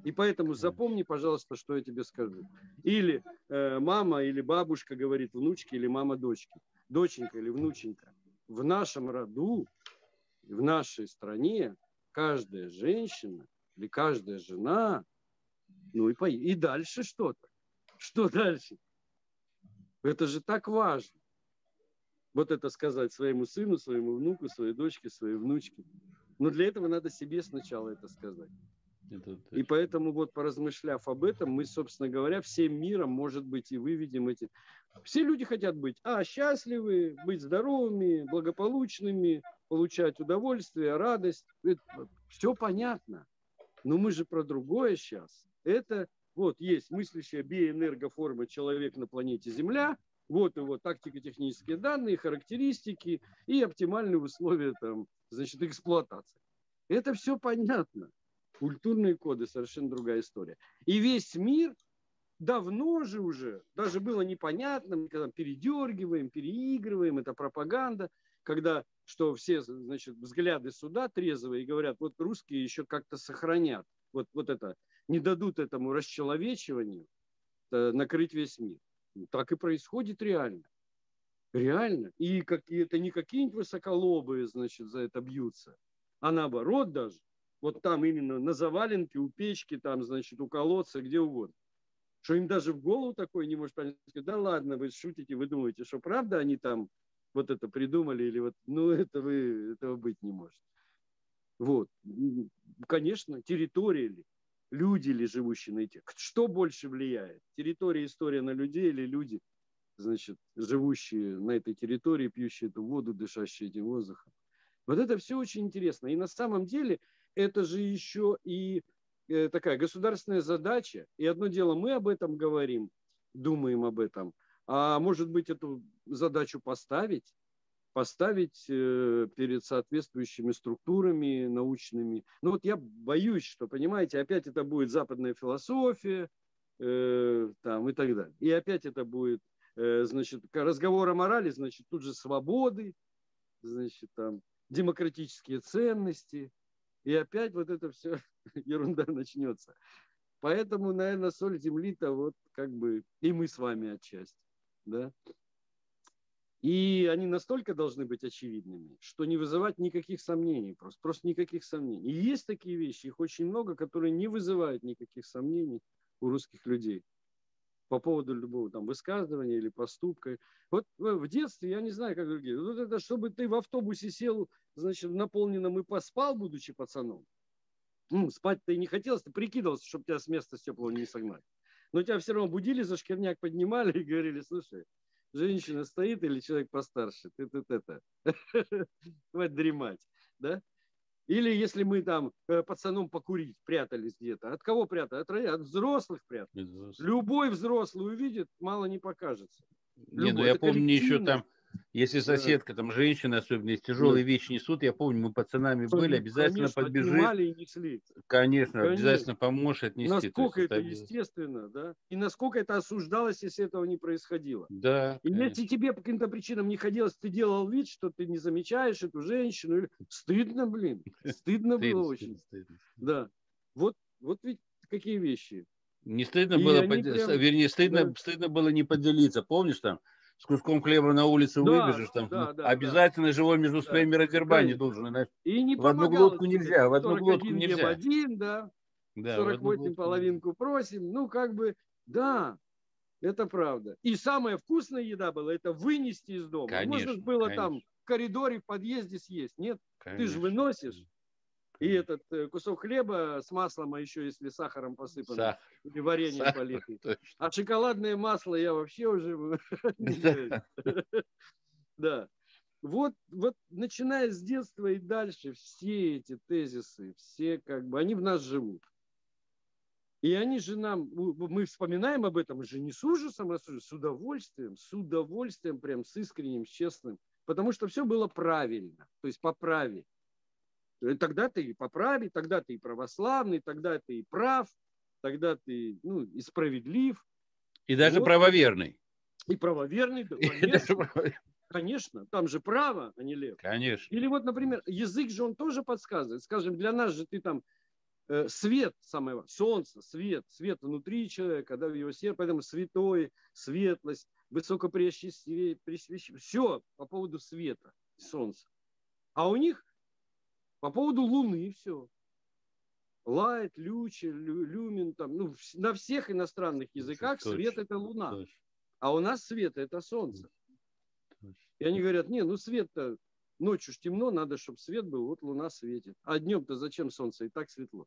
И поэтому запомни, пожалуйста, что я тебе скажу. Или э, мама или бабушка говорит внучке или мама дочке. Доченька или внученька. В нашем роду, в нашей стране каждая женщина или каждая жена ну и, по... и дальше что-то. Что дальше? Это же так важно. Вот это сказать своему сыну, своему внуку, своей дочке, своей внучке. Но для этого надо себе сначала это сказать. Это и поэтому вот поразмышляв об этом, мы, собственно говоря, всем миром, может быть, и выведем эти... Все люди хотят быть, а, счастливы, быть здоровыми, благополучными, получать удовольствие, радость. Это, все понятно. Но мы же про другое сейчас. Это вот есть мыслящая биоэнергоформа человек на планете Земля, вот его тактико-технические данные, характеристики и оптимальные условия там, значит, эксплуатации. Это все понятно. Культурные коды совершенно другая история. И весь мир давно же уже, даже было непонятно, мы когда передергиваем, переигрываем, это пропаганда, когда что все значит, взгляды сюда трезвые и говорят, вот русские еще как-то сохранят вот, вот это не дадут этому расчеловечиванию э, накрыть весь мир. Ну, так и происходит реально. Реально. И как, и это не какие-нибудь высоколобые, значит, за это бьются, а наоборот даже. Вот там именно на заваленке, у печки, там, значит, у колодца, где угодно. Что им даже в голову такое не может понять. Да ладно, вы шутите, вы думаете, что правда они там вот это придумали или вот, ну это вы, этого быть не может. Вот. Конечно, территория ли, люди ли живущие на этих. Что больше влияет? Территория, история на людей или люди, значит, живущие на этой территории, пьющие эту воду, дышащие этим воздухом? Вот это все очень интересно. И на самом деле это же еще и э, такая государственная задача. И одно дело, мы об этом говорим, думаем об этом, а может быть эту задачу поставить, поставить э, перед соответствующими структурами научными. Ну вот я боюсь, что, понимаете, опять это будет западная философия э, там, и так далее. И опять это будет значит, разговор о морали, значит, тут же свободы, значит, там, демократические ценности, и опять вот это все ерунда начнется. Поэтому, наверное, соль земли-то вот как бы и мы с вами отчасти. Да? И они настолько должны быть очевидными, что не вызывать никаких сомнений, просто, просто никаких сомнений. И есть такие вещи, их очень много, которые не вызывают никаких сомнений у русских людей по поводу любого там высказывания или поступка. Вот в детстве, я не знаю, как другие, вот это, чтобы ты в автобусе сел, значит, наполненном и поспал, будучи пацаном, ну, спать-то и не хотелось, ты прикидывался, чтобы тебя с места с теплого не согнать. Но тебя все равно будили, за шкирняк поднимали и говорили, слушай, женщина стоит или человек постарше, ты тут это, хватит дремать, да? Или если мы там э, пацаном покурить прятались где-то. От кого прятать? От, от взрослых прятать. Любой взрослый увидит, мало не покажется. Любой. Не, ну я помню еще там если соседка, там женщина, особенно, если тяжелые вещи несут, я помню, мы пацанами были, обязательно Конечно, подбежим. и несли. Конечно, Конечно, обязательно поможешь отнести. Насколько это, естественно, да? И насколько это осуждалось, если этого не происходило. Да. И конечно. если тебе по каким-то причинам не хотелось, ты делал вид, что ты не замечаешь эту женщину. Стыдно, блин. Стыдно было очень. Да. Вот, вот ведь какие вещи. Не стыдно и было, под... прям... вернее, стыдно, да. стыдно было не поделиться. Помнишь там, с куском хлеба на улицу да, выбежишь, там да, да, обязательно да. живой между своими да. родербами должен. Иначе и не в одну глотку нельзя, в одну глотку нельзя. один, да, да 48 половинку просим. Ну, как бы, да, это правда. И самая вкусная еда была, это вынести из дома. Конечно, Можно было конечно. там в коридоре, в подъезде съесть. Нет, конечно. ты же выносишь. И этот э, кусок хлеба с маслом, а еще если сахаром посыпан, Сахар. или варенье Сахар, политый. Точно. А шоколадное масло я вообще уже Да. Вот, вот начиная с детства и дальше все эти тезисы, все как бы, они в нас живут. И они же нам, мы вспоминаем об этом уже не с ужасом, а с удовольствием, с удовольствием, прям с искренним, с честным, потому что все было правильно, то есть по праве. Э, тогда ты и поправи, тогда ты и православный, тогда ты и прав, тогда ты ну, и справедлив. И даже вот. правоверный. И правоверный, да, конечно. Конечно, там же право, а не лев. Конечно. Или вот, например, язык же он тоже подсказывает. Скажем, для нас же ты там э, свет, самое солнце, свет, свет внутри человека, да, в его сердце, поэтому святой, светлость, высокопресвящение, все по поводу света, солнца. А у них по поводу Луны все. Лайт, лючи, люмин, там, ну, на всех иностранных языках точно, свет это Луна. Точно. А у нас свет это Солнце. Точно. И они говорят, не, ну свет-то ночью ж темно, надо, чтобы свет был, вот Луна светит. А днем-то зачем Солнце? И так светло.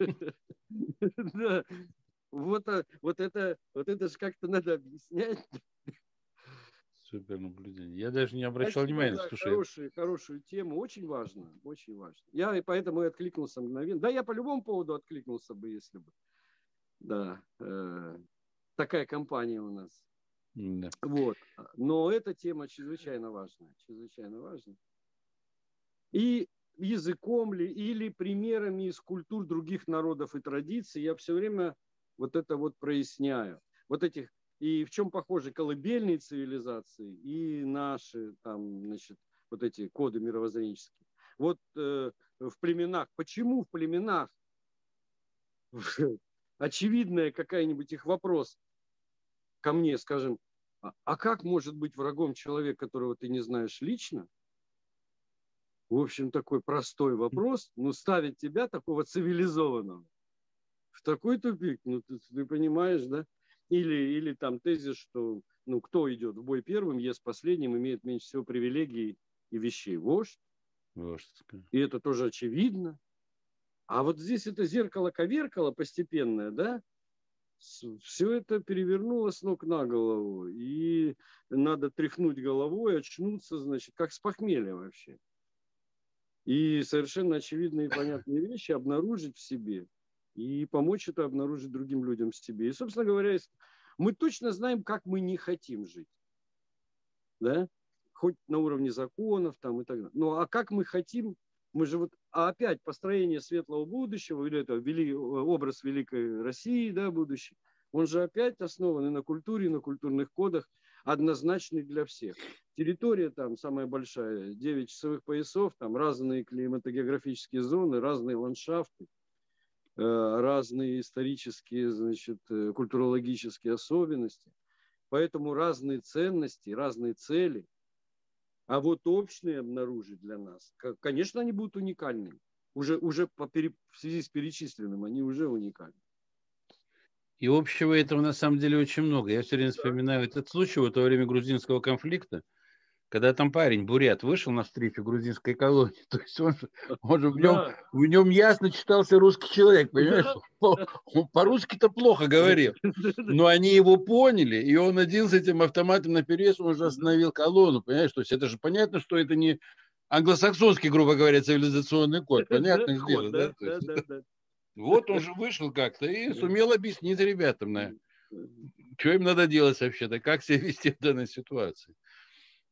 Вот, а, вот это, вот это же как-то надо объяснять. Супер наблюдение. Я даже не обращал Спасибо, внимания. Да, Слушай, хорошую, хорошую тему, очень важно, очень важно. Я и поэтому и откликнулся мгновенно. Да, я по любому поводу откликнулся бы, если бы. Да, э, такая компания у нас. Да. Вот. Но эта тема чрезвычайно важная, чрезвычайно важная. И языком ли, или примерами из культур других народов и традиций я все время вот это вот проясняю. Вот этих и в чем похожи колыбельные цивилизации и наши там, значит, вот эти коды мировоззренческие. Вот э, в племенах, почему в племенах очевидная какая-нибудь их вопрос ко мне, скажем, а, а как может быть врагом человек, которого ты не знаешь лично? В общем, такой простой вопрос, но ставить тебя, такого цивилизованного, в такой тупик, ну ты, ты понимаешь, да? Или, или там тезис, что ну, кто идет в бой первым, ест последним, имеет меньше всего привилегий и вещей. Вождь. Вождь. И это тоже очевидно. А вот здесь это зеркало-коверкало постепенное, да, все это перевернуло с ног на голову. И надо тряхнуть головой, очнуться, значит, как с похмелья вообще. И совершенно очевидные и понятные вещи обнаружить в себе и помочь это обнаружить другим людям себе. И, собственно говоря, мы точно знаем, как мы не хотим жить. Да? Хоть на уровне законов там и так далее. Ну а как мы хотим, мы же вот, а опять построение светлого будущего, или это вели, образ великой России, да, будущей, он же опять основан и на культуре, и на культурных кодах. однозначный для всех. Территория там самая большая, 9 часовых поясов, там разные климатогеографические зоны, разные ландшафты, разные исторические, значит, э, культурологические особенности. Поэтому разные ценности, разные цели. А вот общие обнаружить для нас, конечно, они будут уникальными. Уже, уже по, в связи с перечисленным они уже уникальны. И общего этого на самом деле очень много. Я все время вспоминаю этот случай вот во время грузинского конфликта, когда там парень, бурят, вышел на встречу грузинской колонии, то есть он, он же в нем, да. в нем ясно читался русский человек, понимаешь? Да. Он по-русски-то плохо говорил, но они его поняли, и он один с этим автоматом на перевес, он же остановил колонну, понимаешь? То есть это же понятно, что это не англосаксонский, грубо говоря, цивилизационный код, понятно сделано, да? да, да, да. Вот он же вышел как-то и сумел объяснить ребятам, на, что им надо делать вообще-то, как себя вести в данной ситуации.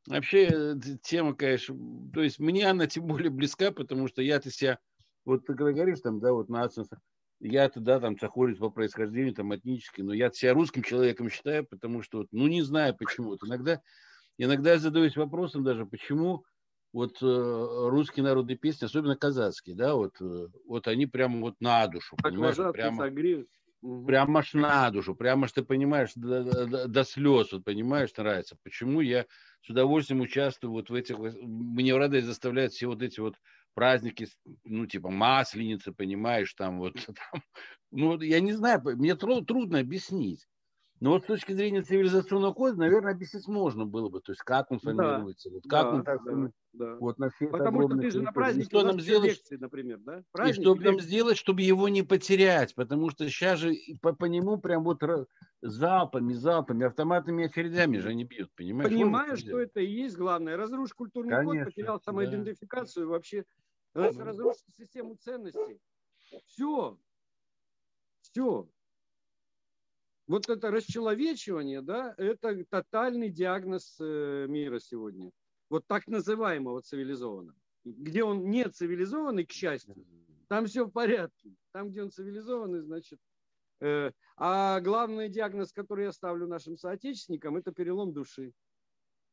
Вообще, э, тема, конечно, то есть мне она тем более близка, потому что я-то себя, вот ты когда говоришь там, да, вот нация, я-то, да, там, цахолец по происхождению, там, этнически, но я себя русским человеком считаю, потому что, вот, ну, не знаю почему. Вот иногда, иногда я задаюсь вопросом даже, почему вот э, русские народные песни, особенно казацкие, да, вот, э, вот они прямо вот на душу, так понимаешь, прямо, прямо аж на душу, прямо аж ты понимаешь, до, до, до слез, вот понимаешь, нравится. Почему я с удовольствием участвую вот в этих, мне радость заставляет все вот эти вот праздники, ну, типа масленицы, понимаешь, там вот, там, ну, я не знаю, мне трудно объяснить. Но вот с точки зрения цивилизационного кода, наверное, объяснить можно было бы. То есть как он формируется, да, вот как да, он да, да. вот на все Потому что ты же на празднике что нам сделать, лекции, например, да? Праздник, и что нам сделать, чтобы его не потерять? Потому что сейчас же по, по нему прям вот залпами, залпами, автоматными очередями же они бьют, понимаешь? Понимаешь, что это и есть главное. Разрушить культурный Конечно, код, потерял самоидентификацию, да. вообще разрушить систему ценностей. Все. Все. Вот это расчеловечивание, да, это тотальный диагноз э, мира сегодня. Вот так называемого цивилизованного. Где он не цивилизованный, к счастью, там все в порядке. Там, где он цивилизованный, значит... Э, а главный диагноз, который я ставлю нашим соотечественникам, это перелом души.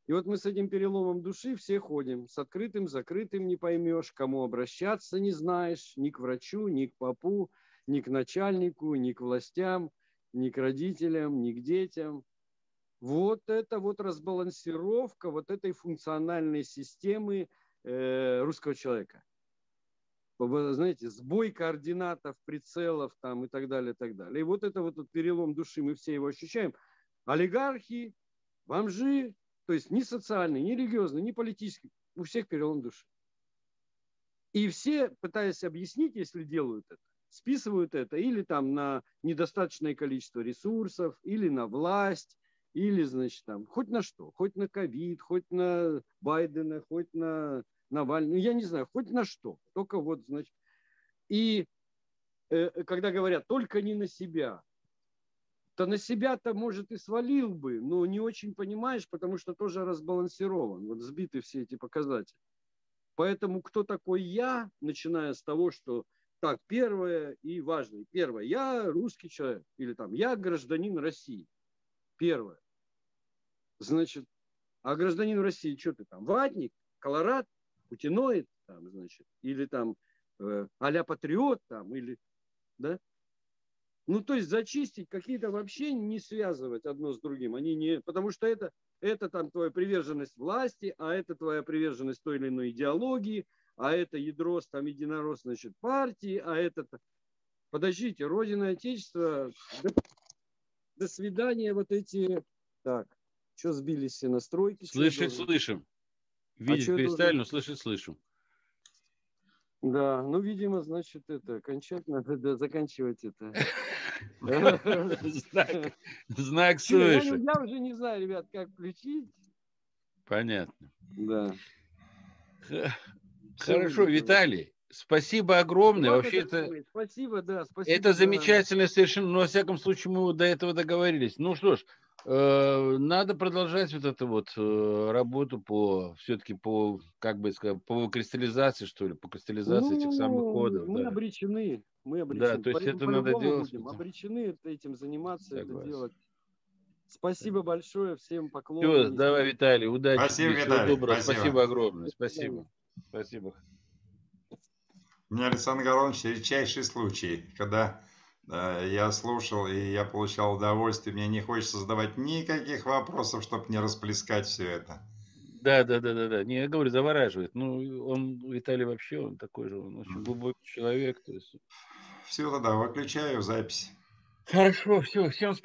И вот мы с этим переломом души все ходим, с открытым, закрытым не поймешь, кому обращаться не знаешь, ни к врачу, ни к попу, ни к начальнику, ни к властям – ни к родителям, ни к детям. Вот это вот разбалансировка вот этой функциональной системы э, русского человека. Знаете, сбой координатов, прицелов там и так далее, и так далее. И вот это вот этот перелом души, мы все его ощущаем. Олигархи, бомжи, то есть ни социальный, ни религиозный, ни политический, у всех перелом души. И все, пытаясь объяснить, если делают это, списывают это или там на недостаточное количество ресурсов, или на власть, или, значит, там, хоть на что, хоть на ковид, хоть на Байдена, хоть на Навального, я не знаю, хоть на что, только вот, значит, и э, когда говорят, только не на себя, то на себя-то, может, и свалил бы, но не очень понимаешь, потому что тоже разбалансирован, вот сбиты все эти показатели. Поэтому кто такой я, начиная с того, что так, первое и важное. Первое, я русский человек. Или там, я гражданин России. Первое. Значит, а гражданин России, что ты там, ватник, колорад, путиноид, там, значит, или там э, а патриот, там, или, да? Ну, то есть зачистить какие-то вообще не связывать одно с другим. Они не, потому что это, это там твоя приверженность власти, а это твоя приверженность той или иной идеологии, а это ядро там единорос, значит, партии, а это... Подождите, Родина Отечество, до, до свидания вот эти... Так, что сбились все настройки? Слышать слышим. Видеть а перестали, но слышать слышим. Да, ну, видимо, значит, это, окончательно надо заканчивать это. Знак, знак слышит. Я уже не знаю, ребят, как включить. Понятно. Да. Хорошо, Виталий, спасибо огромное. Вообще это, спасибо, да, спасибо. Это замечательно совершенно, но во всяком случае мы до этого договорились. Ну что ж, э, надо продолжать вот эту вот э, работу по все-таки по как бы сказать по кристаллизации что ли, по кристаллизации ну, этих самых кодов. Мы да. обречены, мы обречены. Да, то есть по, это по надо делать. Будем обречены этим заниматься, Согласен. это делать Спасибо большое, всем поклон. Все, давай, Виталий, удачи. Спасибо, тебе, Виталий. доброго. Спасибо. Спасибо огромное. Спасибо. Спасибо. У меня, Александр Горович, редчайший случай, когда э, я слушал и я получал удовольствие, мне не хочется задавать никаких вопросов, чтобы не расплескать все это. Да, да, да, да, да. Не, я говорю, завораживает. Ну, он, Виталий вообще, он такой же, он очень глубокий человек. То есть... Все, тогда выключаю запись. Хорошо, все, всем спасибо.